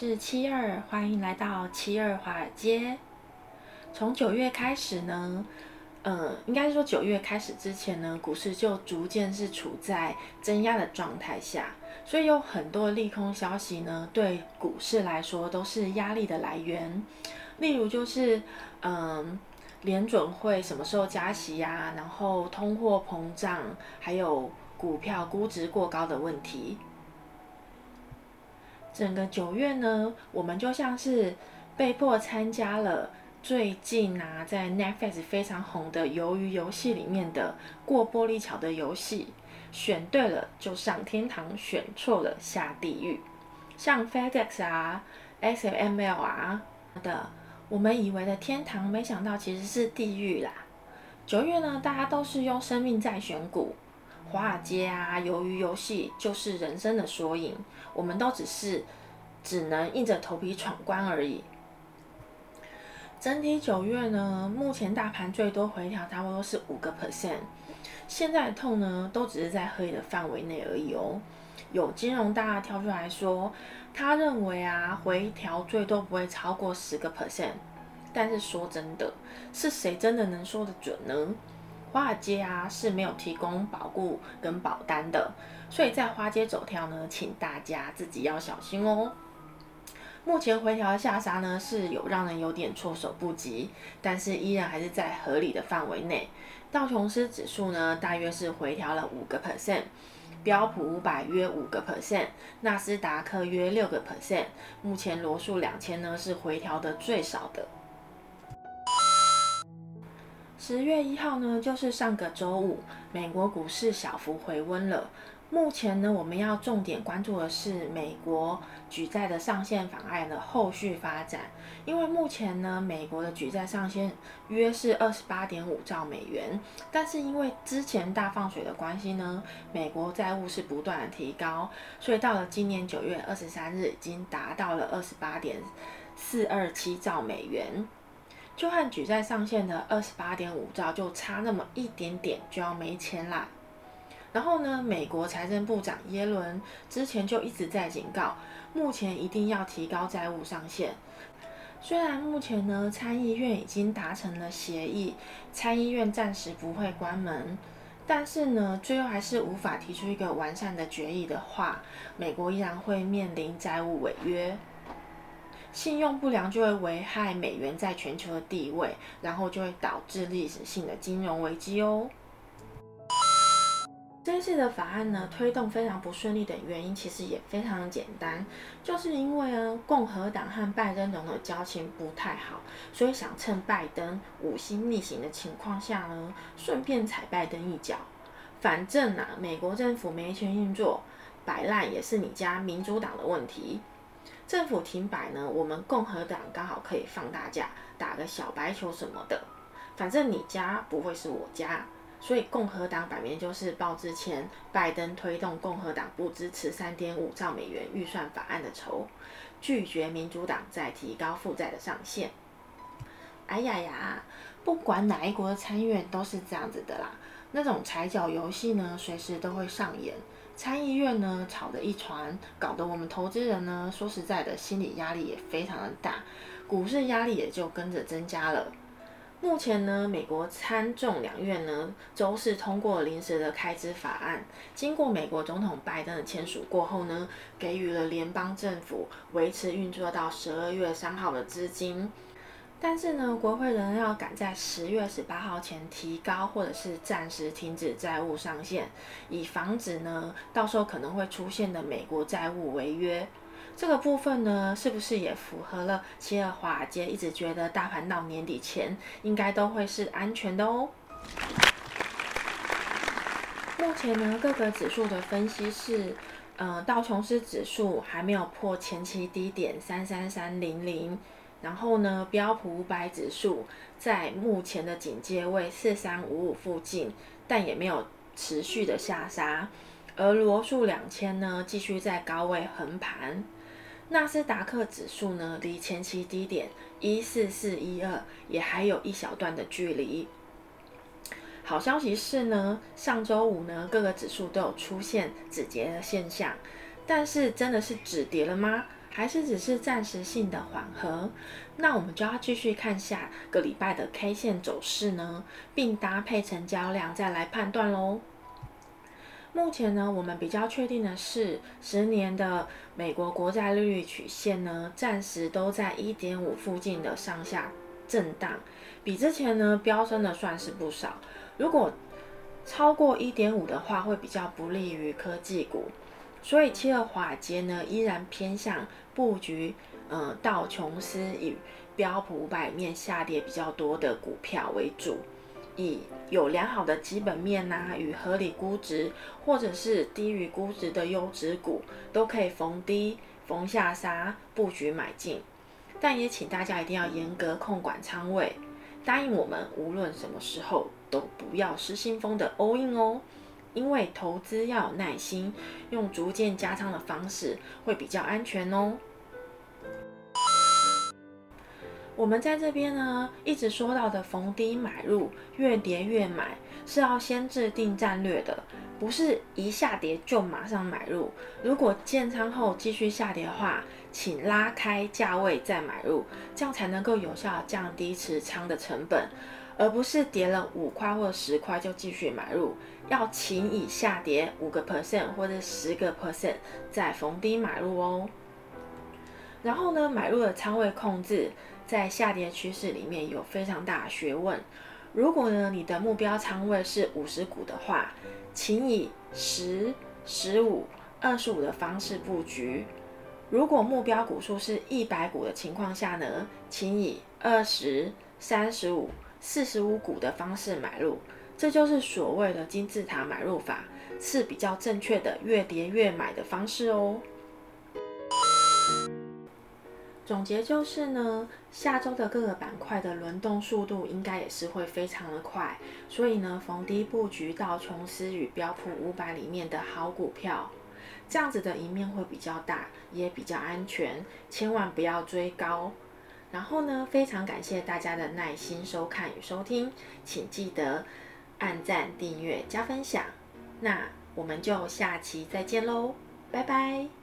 是七二欢迎来到七二华尔街。从九月开始呢，呃，应该是说九月开始之前呢，股市就逐渐是处在增压的状态下，所以有很多利空消息呢，对股市来说都是压力的来源。例如就是，嗯、呃，联准会什么时候加息呀、然后通货膨胀，还有股票估值过高的问题。整个九月呢，我们就像是被迫参加了最近啊，在 Netflix 非常红的《鱿鱼游戏》里面的过玻璃桥的游戏，选对了就上天堂，选错了下地狱。像 FedEx 啊、XML 啊的，我们以为的天堂，没想到其实是地狱啦。九月呢，大家都是用生命在选股。华尔街啊，鱿鱼游戏就是人生的缩影，我们都只是只能硬着头皮闯关而已。整体九月呢，目前大盘最多回调差不多是五个 percent，现在的痛呢都只是在合理的范围内而已哦。有金融大大跳出来说，他认为啊回调最多不会超过十个 percent，但是说真的，是谁真的能说得准呢？华尔街啊是没有提供保固跟保单的，所以在花街走跳呢，请大家自己要小心哦。目前回调的下杀呢是有让人有点措手不及，但是依然还是在合理的范围内。道琼斯指数呢大约是回调了五个 percent，标普五百约五个 percent，纳斯达克约六个 percent。目前罗素两千呢是回调的最少的。十月一号呢，就是上个周五，美国股市小幅回温了。目前呢，我们要重点关注的是美国举债的上限法案的后续发展，因为目前呢，美国的举债上限约是二十八点五兆美元，但是因为之前大放水的关系呢，美国债务是不断的提高，所以到了今年九月二十三日，已经达到了二十八点四二七兆美元。就和举债上限的二十八点五兆就差那么一点点，就要没钱啦。然后呢，美国财政部长耶伦之前就一直在警告，目前一定要提高债务上限。虽然目前呢，参议院已经达成了协议，参议院暂时不会关门，但是呢，最后还是无法提出一个完善的决议的话，美国依然会面临债务违约。信用不良就会危害美元在全球的地位，然后就会导致历史性的金融危机哦。这次的法案呢，推动非常不顺利的原因其实也非常简单，就是因为呢，共和党和拜登总统的交情不太好，所以想趁拜登五星逆行的情况下呢，顺便踩拜登一脚。反正啊，美国政府没钱运作，摆烂也是你家民主党的问题。政府停摆呢，我们共和党刚好可以放大假，打个小白球什么的。反正你家不会是我家，所以共和党摆明就是报之前拜登推动共和党不支持三点五兆美元预算法案的仇，拒绝民主党再提高负债的上限。哎呀呀，不管哪一国的参议院都是这样子的啦，那种踩脚游戏呢，随时都会上演。参议院呢吵得一团，搞得我们投资人呢说实在的，心理压力也非常的大，股市压力也就跟着增加了。目前呢，美国参众两院呢周四通过临时的开支法案，经过美国总统拜登的签署过后呢，给予了联邦政府维持运作到十二月三号的资金。但是呢，国会仍要赶在十月十八号前提高或者是暂时停止债务上限，以防止呢到时候可能会出现的美国债务违约。这个部分呢，是不是也符合了七二华尔街一直觉得大盘到年底前应该都会是安全的哦？目前呢，各个指数的分析是，呃，道琼斯指数还没有破前期低点三三三零零。然后呢，标普五百指数在目前的警戒位四三五五附近，但也没有持续的下杀。而罗素两千呢，继续在高位横盘。纳斯达克指数呢，离前期低点一四四一二也还有一小段的距离。好消息是呢，上周五呢，各个指数都有出现止跌的现象，但是真的是止跌了吗？还是只是暂时性的缓和？那我们就要继续看下个礼拜的 K 线走势呢，并搭配成交量再来判断喽。目前呢，我们比较确定的是，十年的美国国债利率曲线呢，暂时都在一点五附近的上下震荡，比之前呢飙升的算是不少。如果超过一点五的话，会比较不利于科技股。所以七二华尔街呢，依然偏向布局，呃，道琼斯与标普五百面下跌比较多的股票为主，以有良好的基本面呐、与合理估值，或者是低于估值的优质股，都可以逢低逢下杀布局买进。但也请大家一定要严格控管仓位，答应我们无论什么时候都不要失心疯的 all in 哦。因为投资要有耐心，用逐渐加仓的方式会比较安全哦。我们在这边呢，一直说到的逢低买入，越跌越买，是要先制定战略的，不是一下跌就马上买入。如果建仓后继续下跌的话，请拉开价位再买入，这样才能够有效降低持仓的成本。而不是跌了五块或十块就继续买入，要请以下跌五个 percent 或者十个 percent 再逢低买入哦。然后呢，买入的仓位控制在下跌趋势里面有非常大的学问。如果呢，你的目标仓位是五十股的话，请以十、十五、二十五的方式布局；如果目标股数是一百股的情况下呢，请以二十、三十五。四十五股的方式买入，这就是所谓的金字塔买入法，是比较正确的越跌越买的方式哦。总结就是呢，下周的各个板块的轮动速度应该也是会非常的快，所以呢，逢低布局到琼斯与标普五百里面的好股票，这样子的赢面会比较大，也比较安全，千万不要追高。然后呢，非常感谢大家的耐心收看与收听，请记得按赞、订阅、加分享。那我们就下期再见喽，拜拜。